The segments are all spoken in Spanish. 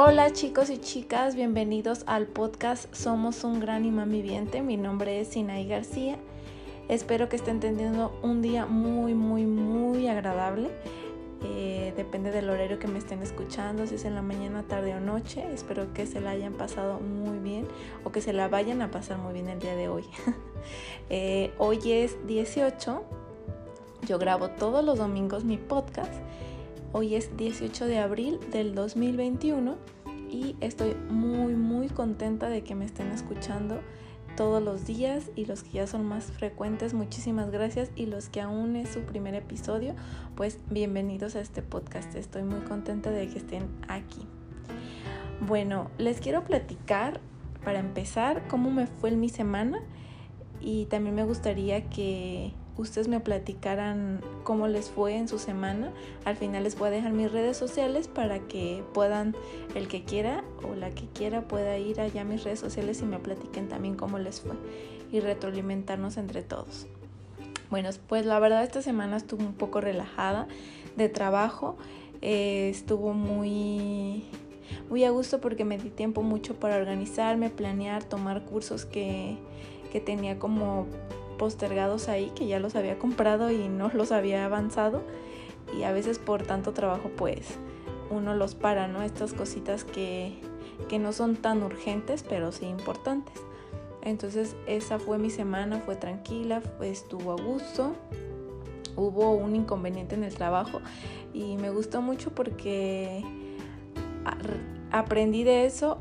Hola chicos y chicas, bienvenidos al podcast Somos un gran imán viviente. Mi nombre es Sinaí García. Espero que estén teniendo un día muy, muy, muy agradable. Eh, depende del horario que me estén escuchando, si es en la mañana, tarde o noche. Espero que se la hayan pasado muy bien o que se la vayan a pasar muy bien el día de hoy. Eh, hoy es 18. Yo grabo todos los domingos mi podcast Hoy es 18 de abril del 2021 y estoy muy muy contenta de que me estén escuchando todos los días y los que ya son más frecuentes, muchísimas gracias y los que aún es su primer episodio, pues bienvenidos a este podcast. Estoy muy contenta de que estén aquí. Bueno, les quiero platicar para empezar cómo me fue en mi semana y también me gustaría que ustedes me platicaran cómo les fue en su semana. Al final les voy a dejar mis redes sociales para que puedan, el que quiera o la que quiera pueda ir allá a mis redes sociales y me platiquen también cómo les fue y retroalimentarnos entre todos. Bueno, pues la verdad esta semana estuvo un poco relajada de trabajo, eh, estuvo muy muy a gusto porque me di tiempo mucho para organizarme, planear, tomar cursos que, que tenía como postergados ahí que ya los había comprado y no los había avanzado y a veces por tanto trabajo pues uno los para, ¿no? Estas cositas que, que no son tan urgentes pero sí importantes. Entonces esa fue mi semana, fue tranquila, estuvo a gusto. Hubo un inconveniente en el trabajo y me gustó mucho porque aprendí de eso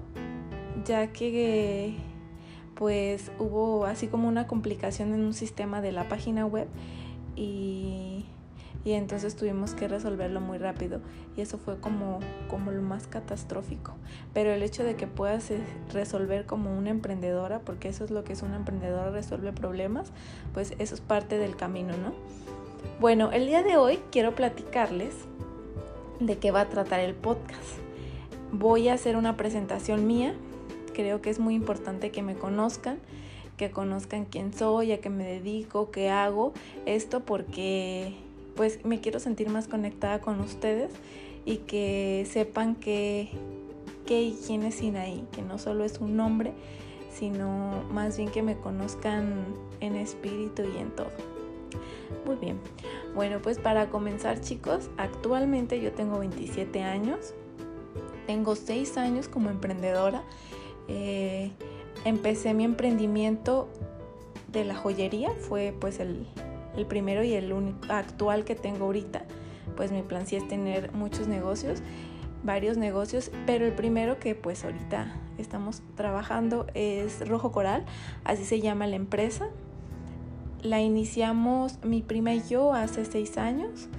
ya que pues hubo así como una complicación en un sistema de la página web y, entonces tuvimos que resolverlo muy rápido y eso fue como, como lo más catastrófico. Pero el hecho de que puedas eh, resolver como una emprendedora, porque eso es lo que es una emprendedora, resuelve problemas, pues eso es parte del camino, ¿no? Bueno, el día de hoy quiero platicarles de qué va a tratar el podcast. Voy a hacer una presentación mía creo que es muy importante que me conozcan, que conozcan quién soy, a qué me dedico, qué hago, esto porque pues me quiero sentir más conectada con ustedes y que sepan que qué y quién es Sinaí, que no solo es un nombre, sino más bien que me conozcan en espíritu y en todo. Muy bien, bueno pues para comenzar chicos, actualmente yo tengo 27 años, tengo 6 años como emprendedora eh, empecé mi emprendimiento de la joyería, fue pues el, primero y el único actual que tengo ahorita. Pues mi plan sí es tener muchos negocios, varios negocios, pero el primero que pues ahorita estamos trabajando es Rojo Coral, así se llama la empresa. La iniciamos mi prima y yo hace seis años.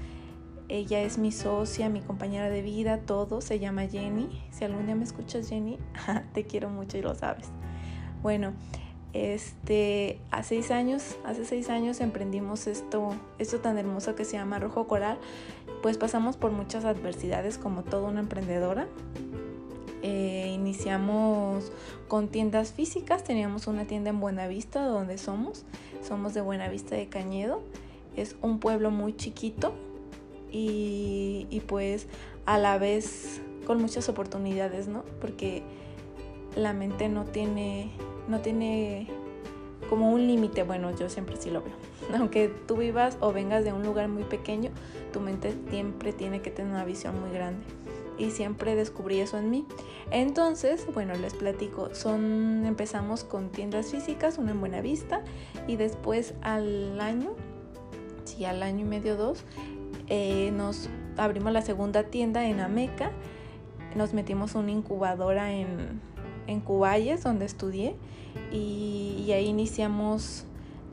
Ella es mi socia, mi compañera de vida, todo. Se llama Jenny. Si algún día me escuchas, Jenny, te quiero mucho y lo sabes. Bueno, este, hace seis años, hace seis años emprendimos esto, esto tan hermoso que se llama Rojo Coral. Pues pasamos por muchas adversidades como toda una emprendedora. Eh, iniciamos con tiendas físicas, teníamos una tienda en Buenavista, donde somos, somos de Buenavista de Cañedo. Es un pueblo muy chiquito, y, pues a la vez con muchas oportunidades, ¿no? Porque la mente no tiene, no tiene como un límite, bueno, yo siempre sí lo veo. Aunque tú vivas o vengas de un lugar muy pequeño, tu mente siempre tiene que tener una visión muy grande. Y siempre descubrí eso en mí. Entonces, bueno, les platico, son empezamos con tiendas físicas, una en Buenavista y después al año, sí, al año y medio dos, eh, nos abrimos la segunda tienda en Ameca, nos metimos una incubadora en, en Cuballes, donde estudié, y, ahí iniciamos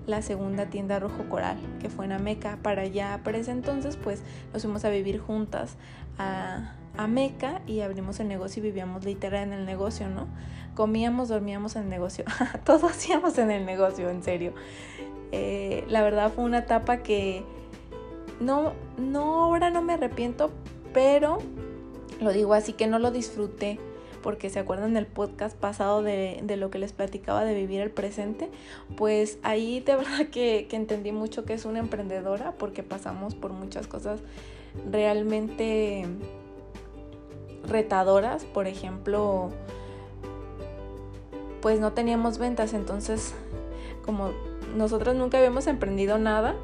la segunda tienda Rojo Coral, que fue en Ameca. Para allá, para ese entonces, pues nos fuimos a vivir juntas a, Ameca y abrimos el negocio y vivíamos literal en el negocio, ¿no? Comíamos, dormíamos en el negocio, todo hacíamos en el negocio, en serio. Eh, la verdad fue una etapa que no, no, ahora no me arrepiento, pero lo digo así que no lo disfruté porque se acuerdan del podcast pasado de, lo que les platicaba de vivir el presente, pues ahí de verdad que, que, entendí mucho que es una emprendedora porque pasamos por muchas cosas realmente retadoras, por ejemplo, pues no teníamos ventas, entonces como nosotros nunca habíamos emprendido nada,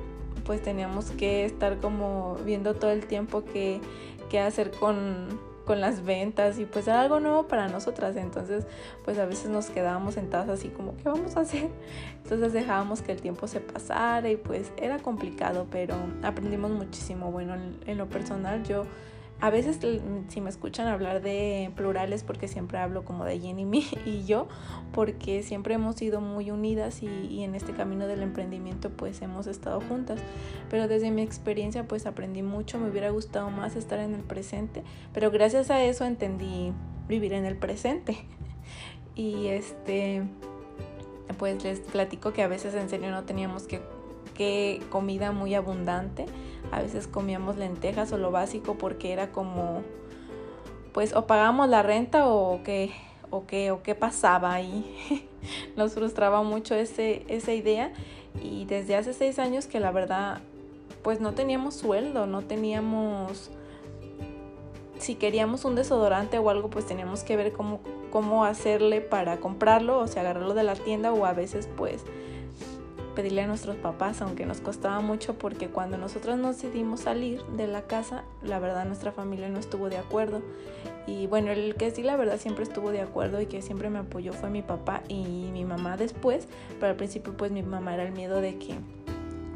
pues teníamos que estar como viendo todo el tiempo qué, hacer con, con las ventas y pues era algo nuevo para nosotras, entonces pues a veces nos quedábamos sentadas así como, ¿qué vamos a hacer? Entonces dejábamos que el tiempo se pasara y pues era complicado, pero aprendimos muchísimo. Bueno, en lo personal yo a veces si me escuchan hablar de plurales porque siempre hablo como de Jenny y yo, porque siempre hemos sido muy unidas y, en este camino del emprendimiento pues hemos estado juntas. Pero desde mi experiencia pues aprendí mucho, me hubiera gustado más estar en el presente, pero gracias a eso entendí vivir en el presente. y este pues les platico que a veces en serio no teníamos que, comida muy abundante a veces comíamos lentejas o lo básico porque era como, pues o pagamos la renta o qué, o qué, o qué pasaba ahí. Nos frustraba mucho ese, esa idea y desde hace seis años que la verdad, pues no teníamos sueldo, no teníamos si queríamos un desodorante o algo, pues teníamos que ver cómo, cómo hacerle para comprarlo, o sea, agarrarlo de la tienda o a veces pues pedirle a nuestros papás, aunque nos costaba mucho porque cuando nosotros nos decidimos salir de la casa, la verdad nuestra familia no estuvo de acuerdo. Y bueno, el que sí la verdad siempre estuvo de acuerdo y que siempre me apoyó fue mi papá y mi mamá después, pero al principio pues mi mamá era el miedo de que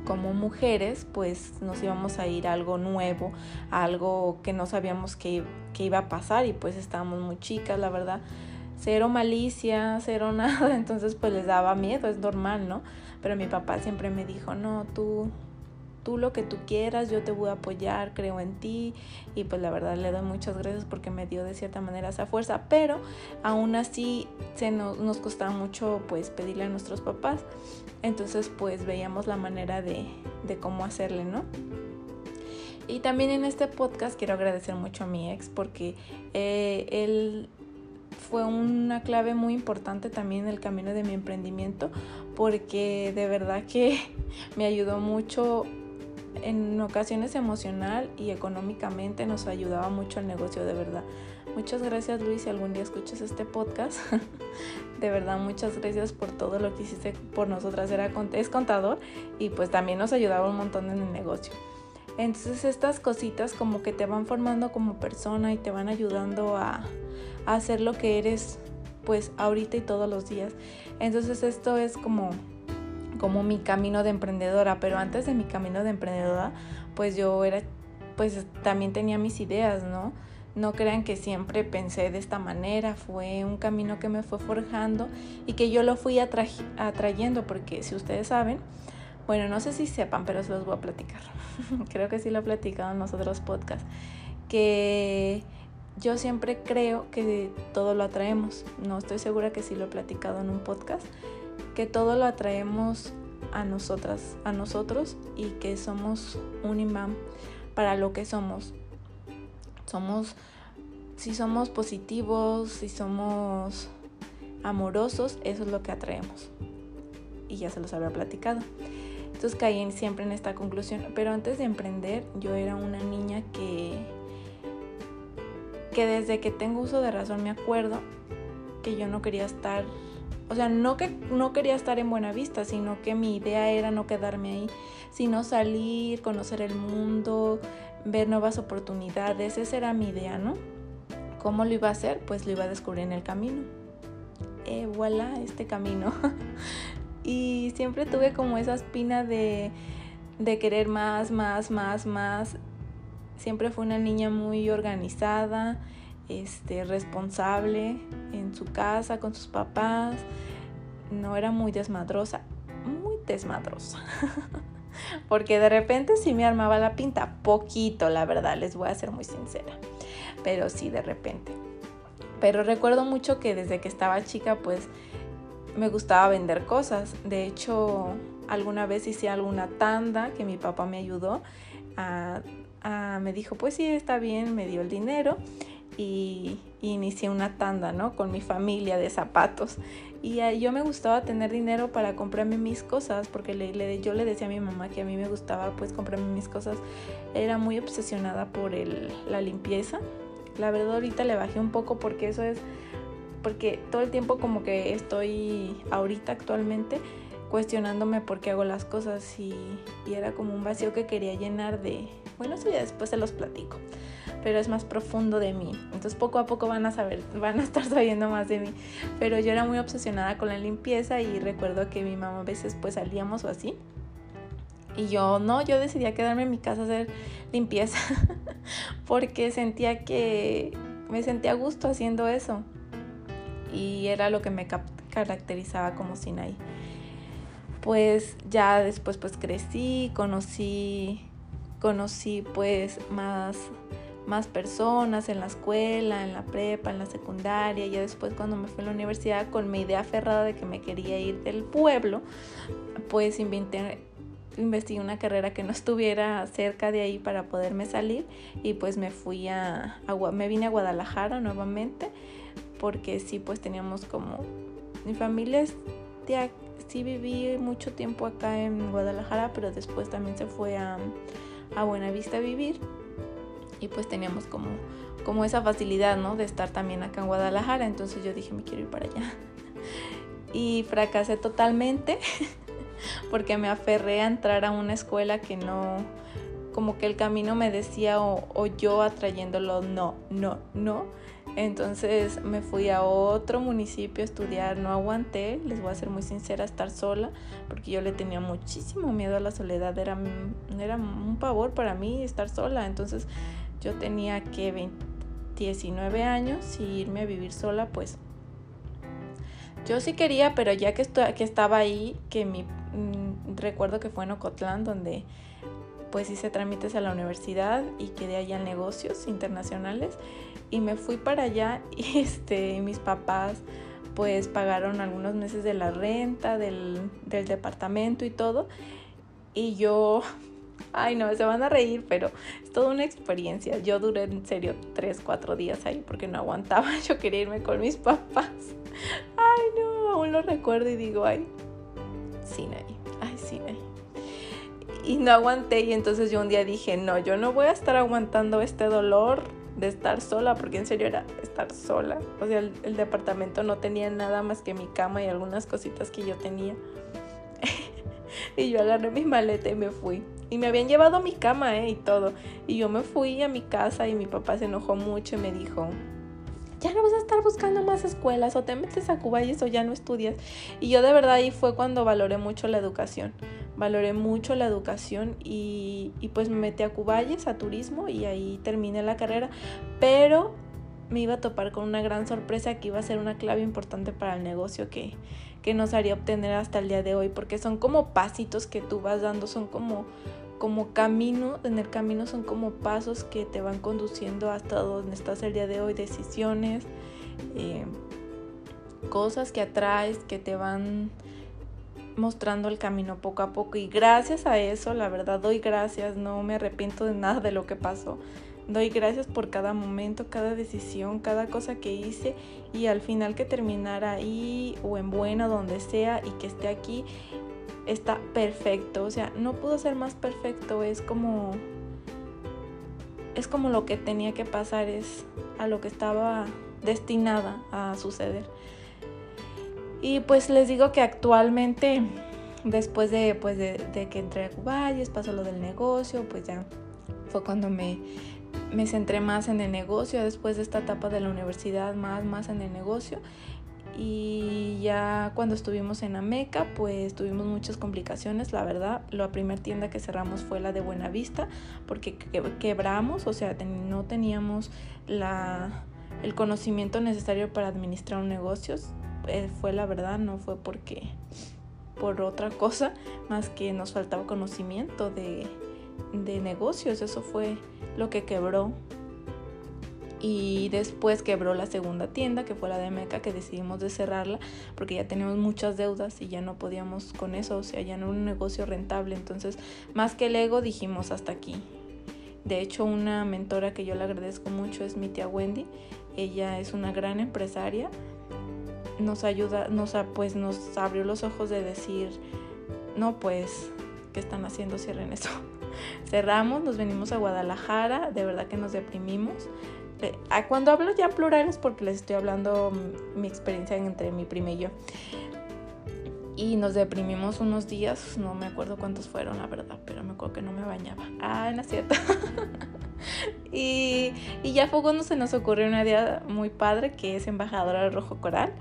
como mujeres pues nos íbamos a ir a algo nuevo, algo que no sabíamos que, que iba a pasar y pues estábamos muy chicas, la verdad cero malicia, cero nada, entonces pues les daba miedo, es normal, ¿no? Pero mi papá siempre me dijo, no, tú, tú lo que tú quieras, yo te voy a apoyar, creo en ti y pues la verdad le doy muchas gracias porque me dio de cierta manera esa fuerza, pero aún así se nos, nos costaba mucho pues pedirle a nuestros papás, entonces pues veíamos la manera de, de cómo hacerle, ¿no? Y también en este podcast quiero agradecer mucho a mi ex porque eh, él fue una clave muy importante también en el camino de mi emprendimiento porque de verdad que me ayudó mucho en ocasiones emocional y económicamente nos ayudaba mucho el negocio de verdad. Muchas gracias Luis si algún día escuchas este podcast. de verdad muchas gracias por todo lo que hiciste por nosotras. Era, es contador y pues también nos ayudaba un montón en el negocio. Entonces estas cositas como que te van formando como persona y te van ayudando a, hacer lo que eres pues ahorita y todos los días. Entonces esto es como como mi camino de emprendedora, pero antes de mi camino de emprendedora, pues yo era pues también tenía mis ideas, ¿no? No crean que siempre pensé de esta manera, fue un camino que me fue forjando y que yo lo fui atrayendo, porque si ustedes saben, bueno, no sé si sepan, pero se los voy a platicar. Creo que sí lo he platicado en los otros podcasts, que yo siempre creo que todo lo atraemos. No estoy segura que sí lo he platicado en un podcast. Que todo lo atraemos a nosotras, a nosotros y que somos un imán para lo que somos. Somos, si somos positivos, si somos amorosos, eso es lo que atraemos. Y ya se los había platicado. Entonces caí siempre en esta conclusión. Pero antes de emprender, yo era una niña que que desde que tengo uso de razón me acuerdo que yo no quería estar, o sea, no que no quería estar en Buena Vista, sino que mi idea era no quedarme ahí, sino salir, conocer el mundo, ver nuevas oportunidades, esa era mi idea, ¿no? ¿Cómo lo iba a hacer? Pues lo iba a descubrir en el camino. Eh, voilà, este camino. y siempre tuve como esa espina de, de querer más, más, más, más Siempre fue una niña muy organizada, este, responsable en su casa, con sus papás. No era muy desmadrosa, muy desmadrosa. Porque de repente sí me armaba la pinta, poquito, la verdad, les voy a ser muy sincera. Pero sí, de repente. Pero recuerdo mucho que desde que estaba chica, pues me gustaba vender cosas. De hecho, alguna vez hice alguna tanda que mi papá me ayudó a Ah, me dijo, pues sí, está bien, me dio el dinero y, inicié una tanda, ¿no? Con mi familia de zapatos. Y yo me gustaba tener dinero para comprarme mis cosas, porque le, yo le decía a mi mamá que a mí me gustaba pues comprarme mis cosas. Era muy obsesionada por el, la limpieza. La verdad ahorita le bajé un poco porque eso es, porque todo el tiempo como que estoy ahorita actualmente cuestionándome por qué hago las cosas y, y era como un vacío que quería llenar de, bueno, eso ya después se los platico pero es más profundo de mí. Entonces poco a poco van a saber, van a estar sabiendo más de mí. Pero yo era muy obsesionada con la limpieza y recuerdo que mi mamá a veces pues salíamos o así. Y yo no, yo decidí quedarme en mi casa a hacer limpieza porque sentía que me sentía a gusto haciendo eso. Y era lo que me caracterizaba como Sinai. Pues ya después pues crecí, conocí conocí pues más más personas en la escuela, en la prepa, en la secundaria, ya después cuando me fui a la universidad con mi idea aferrada de que me quería ir del pueblo, pues inventé, investigué una carrera que no estuviera cerca de ahí para poderme salir. Y pues me fui a, me vine a Guadalajara nuevamente porque sí pues teníamos como mi familia es de, sí viví mucho tiempo acá en Guadalajara pero después también se fue a, a Buenavista a vivir y pues teníamos como, como esa facilidad, ¿no? De estar también acá en Guadalajara, entonces yo dije, me quiero ir para allá. Y fracasé totalmente porque me aferré a entrar a una escuela que no, como que el camino me decía o, yo atrayéndolo, no, no, no. Entonces me fui a otro municipio a estudiar, no aguanté, les voy a ser muy sincera, estar sola, porque yo le tenía muchísimo miedo a la soledad, era, era un pavor para mí estar sola, entonces yo tenía que 19 años y irme a vivir sola, pues yo sí quería, pero ya que, que estaba ahí, que mi mm, recuerdo que fue en Ocotlán, donde pues hice trámites a la universidad y quedé allá en negocios internacionales y me fui para allá y este, mis papás pues pagaron algunos meses de la renta, del, del departamento y todo. Y yo Ay, no, se van a reír, pero es toda una experiencia. Yo duré en serio tres, cuatro días ahí porque no aguantaba. Yo quería irme con mis papás. Ay, no, aún lo recuerdo y digo, ay, Sinai, ay, Sinai. Y no aguanté y entonces yo un día dije, no, yo no voy a estar aguantando este dolor de estar sola, porque en serio era estar sola. O sea, el, departamento no tenía nada más que mi cama y algunas cositas que yo tenía. y yo agarré mi maleta y me fui. Y me habían llevado mi cama, ¿eh? Y todo. Y yo me fui a mi casa y mi papá se enojó mucho y me dijo, ya no vas a estar buscando más escuelas o te metes a Cubayes o ya no estudias. Y yo de verdad ahí fue cuando valoré mucho la educación. Valoré mucho la educación y, y pues me metí a Cubayes, a turismo y ahí terminé la carrera. Pero me iba a topar con una gran sorpresa que iba a ser una clave importante para el negocio que, que nos haría obtener hasta el día de hoy, porque son como pasitos que tú vas dando, son como, como camino, en el camino son como pasos que te van conduciendo hasta donde estás el día de hoy, decisiones, eh, cosas que atraes, que te van mostrando el camino poco a poco y gracias a eso, la verdad doy gracias, no me arrepiento de nada de lo que pasó. Doy gracias por cada momento, cada decisión, cada cosa que hice y al final que terminara ahí o en buena, donde sea y que esté aquí, está perfecto. O sea, no pudo ser más perfecto. Es como... Es como lo que tenía que pasar, es a lo que estaba destinada a suceder. Y pues les digo que actualmente, después de, pues de, que entré a Cubayes, pasó lo del negocio, pues ya fue cuando me me centré más en el negocio después de esta etapa de la universidad, más, más en el negocio. Y ya cuando estuvimos en Ameca, pues tuvimos muchas complicaciones, la verdad. La primera tienda que cerramos fue la de Buenavista, porque quebramos, o sea, no teníamos la, el conocimiento necesario para administrar un negocio. Eh, fue la verdad, no fue porque por otra cosa, más que nos faltaba conocimiento de, de negocios. Eso fue lo que quebró. Y después quebró la segunda tienda, que fue la de Meca, que decidimos de cerrarla porque ya teníamos muchas deudas y ya no podíamos con eso, o sea, ya no era un negocio rentable. Entonces, más que el ego, dijimos hasta aquí. De hecho, una mentora que yo le agradezco mucho es mi tía Wendy. Ella es una gran empresaria. Nos ayuda, nos, pues, nos abrió los ojos de decir, no, pues, ¿qué están haciendo? Cierren eso. cerramos, nos venimos a Guadalajara, de verdad que nos deprimimos. Eh, cuando hablo ya plurales porque les estoy hablando mi experiencia entre mi prima y yo. Y nos deprimimos unos días, no me acuerdo cuántos fueron, la verdad, pero me acuerdo que no me bañaba. Ah, no es cierto. y, y ya fue cuando se nos ocurrió una idea muy padre que es embajadora del Rojo Coral.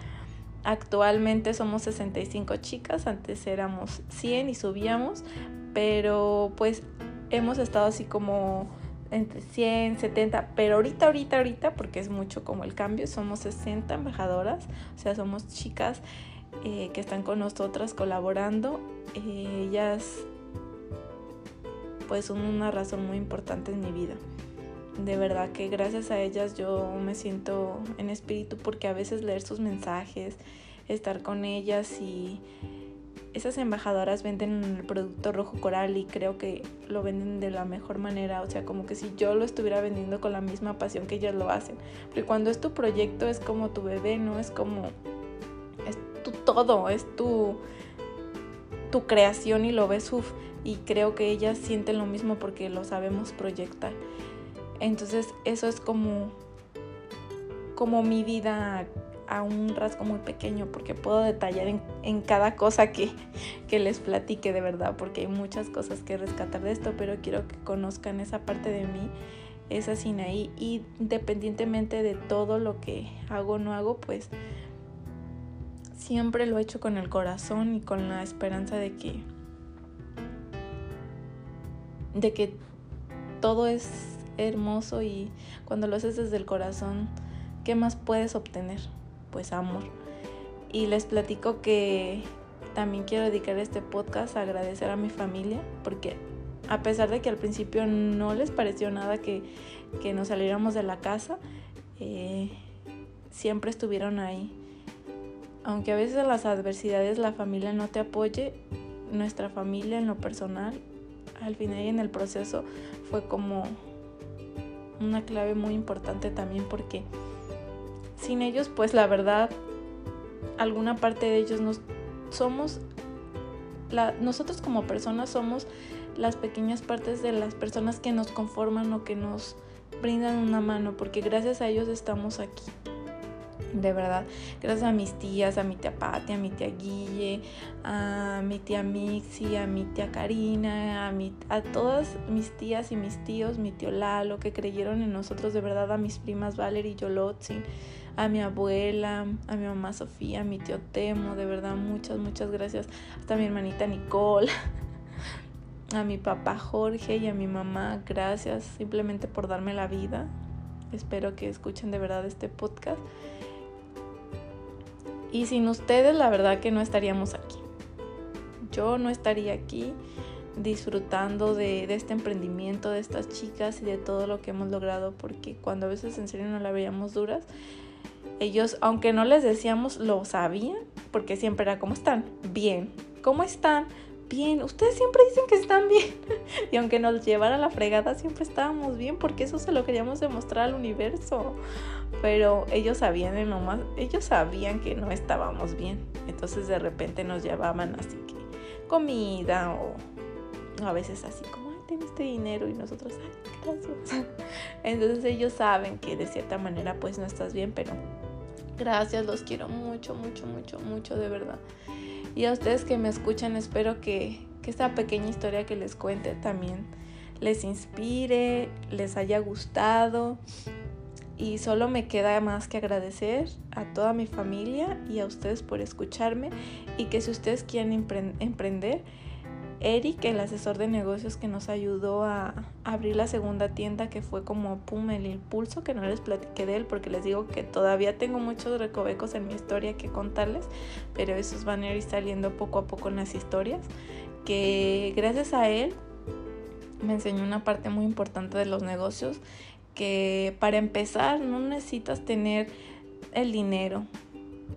Actualmente somos 65 chicas, antes éramos 100 y subíamos, pero pues hemos estado así como entre 100, 70, pero ahorita, ahorita, ahorita, porque es mucho como el cambio, somos 60 embajadoras, o sea, somos chicas eh, que están con nosotras colaborando. Eh, ellas pues son una razón muy importante en mi vida. De verdad que gracias a ellas yo me siento en espíritu porque a veces leer sus mensajes, estar con ellas y esas embajadoras venden el producto rojo coral y creo que lo venden de la mejor manera, o sea, como que si yo lo estuviera vendiendo con la misma pasión que ellas lo hacen. Porque cuando es tu proyecto es como tu bebé, no es como tu todo, es tu, tu creación y lo ves, uff, y creo que ellas sienten lo mismo porque lo sabemos proyectar. Entonces eso es como, como mi vida a un rasgo muy pequeño porque puedo detallar en, cada cosa que, que, les platique de verdad porque hay muchas cosas que rescatar de esto pero quiero que conozcan esa parte de mí esa Sinaí y independientemente de todo lo que hago o no hago pues siempre lo he hecho con el corazón y con la esperanza de que de que todo es hermoso y cuando lo haces desde el corazón, ¿qué más puedes obtener? Pues amor. Y les platico que también quiero dedicar este podcast a agradecer a mi familia porque a pesar de que al principio no les pareció nada que, que nos saliéramos de la casa, eh, siempre estuvieron ahí aunque a veces las adversidades la familia no te apoye, nuestra familia en lo personal, al final y en el proceso fue como una clave muy importante también porque sin ellos pues la verdad alguna parte de ellos nos somos la, nosotros como personas somos las pequeñas partes de las personas que nos conforman o que nos brindan una mano porque gracias a ellos estamos aquí de verdad. Gracias a mis tías, a mi tía Pati, a mi tía Guille, a mi tía Mixi, a mi tía Karina, a, mi, a todas mis tías y mis tíos, mi tío Lalo, que creyeron en nosotros, de verdad, a mis primas Valerie y Yolotzin, a mi abuela, a mi mamá Sofía, a mi tío Temo, de verdad, muchas, muchas gracias. Hasta mi hermanita Nicole. A mi papá Jorge y a mi mamá, gracias simplemente por darme la vida. Espero que escuchen de verdad este podcast. Y sin ustedes la verdad que no estaríamos aquí. Yo no estaría aquí disfrutando de, este emprendimiento, de estas chicas y de todo lo que hemos logrado, porque cuando a veces en serio no la veíamos duras, ellos, aunque no les decíamos, lo sabían, porque siempre era, ¿cómo están? Bien. ¿Cómo están? Bien. Ustedes siempre dicen que están bien. y aunque nos llevara la fregada, siempre estábamos bien, porque eso se lo queríamos demostrar al universo pero ellos sabían nomás, ellos sabían que no estábamos bien. Entonces de repente nos llevaban así que comida o, a veces así como, ay, ten este dinero y nosotros, ay, gracias. Entonces ellos saben que de cierta manera pues no estás bien, pero gracias, los quiero mucho, mucho, mucho, mucho de verdad. Y a ustedes que me escuchan, espero que, que esta pequeña historia que les cuente también les inspire, les haya gustado y solo me queda más que agradecer a toda mi familia y a ustedes por escucharme y que si ustedes quieren emprender, Eric, el asesor de negocios que nos ayudó a abrir la segunda tienda, que fue como pum el impulso, que no les platiqué de él porque les digo que todavía tengo muchos recovecos en mi historia que contarles, pero esos van a ir saliendo poco a poco en las historias, que gracias a él me enseñó una parte muy importante de los negocios que para empezar no necesitas tener el dinero.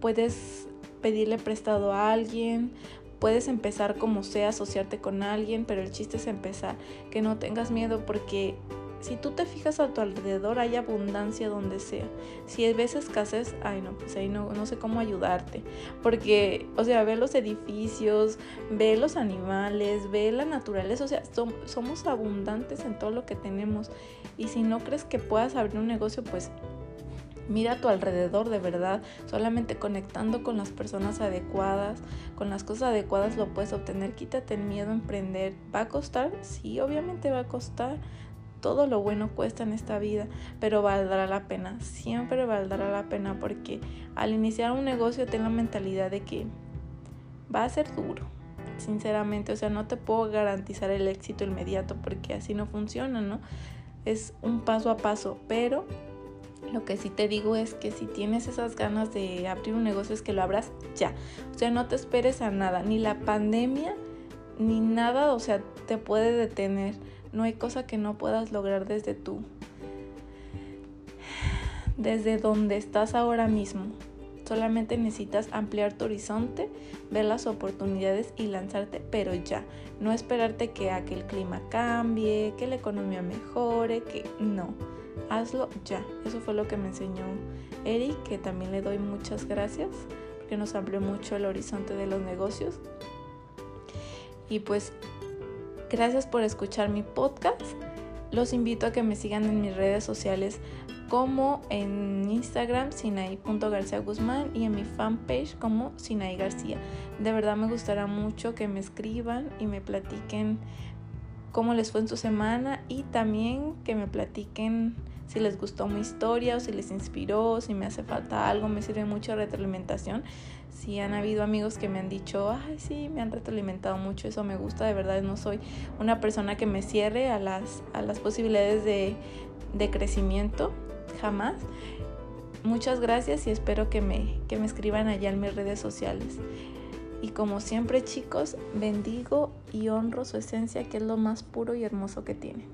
Puedes pedirle prestado a alguien, puedes empezar como sea, asociarte con alguien, pero el chiste es empezar, que no tengas miedo porque si tú te fijas a tu alrededor, hay abundancia donde sea. Si ves escasez, ay no, pues ahí no, no sé cómo ayudarte. Porque, o sea, ve los edificios, ve los animales, ve la naturaleza, o sea, somos abundantes en todo lo que tenemos. Y si no crees que puedas abrir un negocio, pues Mira a tu alrededor de verdad, solamente conectando con las personas adecuadas, con las cosas adecuadas lo puedes obtener. Quítate el miedo a emprender. ¿Va a costar? Sí, obviamente va a costar. Todo lo bueno cuesta en esta vida, pero valdrá la pena. Siempre valdrá la pena porque al iniciar un negocio ten la mentalidad de que va a ser duro. Sinceramente, o sea, no te puedo garantizar el éxito inmediato porque así no funciona, ¿no? Es un paso a paso, pero lo que sí te digo es que si tienes esas ganas de abrir un negocio es que lo abras ya. O sea, no te esperes a nada, ni la pandemia, ni nada, o sea, te puede detener. No hay cosa que no puedas lograr desde tú. Desde donde estás ahora mismo. Solamente necesitas ampliar tu horizonte, ver las oportunidades y lanzarte, pero ya. No esperarte que, a que el clima cambie, que la economía mejore, que no hazlo ya. Eso fue lo que me enseñó Eric, que también le doy muchas gracias, porque nos amplió mucho el horizonte de los negocios. Y pues, gracias por escuchar mi podcast. Los invito a que me sigan en mis redes sociales como en Instagram Sinai.García Guzmán y en mi fanpage como Sinai García. De verdad me gustará mucho que me escriban y me platiquen cómo les fue en su semana y también que me platiquen si les gustó mi historia o si les inspiró, si me hace falta algo, me sirve mucho retroalimentación. Si han habido amigos que me han dicho, ay, sí, me han retroalimentado mucho, eso me gusta, de verdad no soy una persona que me cierre a las, a las posibilidades de, de crecimiento, jamás. Muchas gracias y espero que me, que me escriban allá en mis redes sociales. Y como siempre chicos, bendigo y honro su esencia que es lo más puro y hermoso que tiene.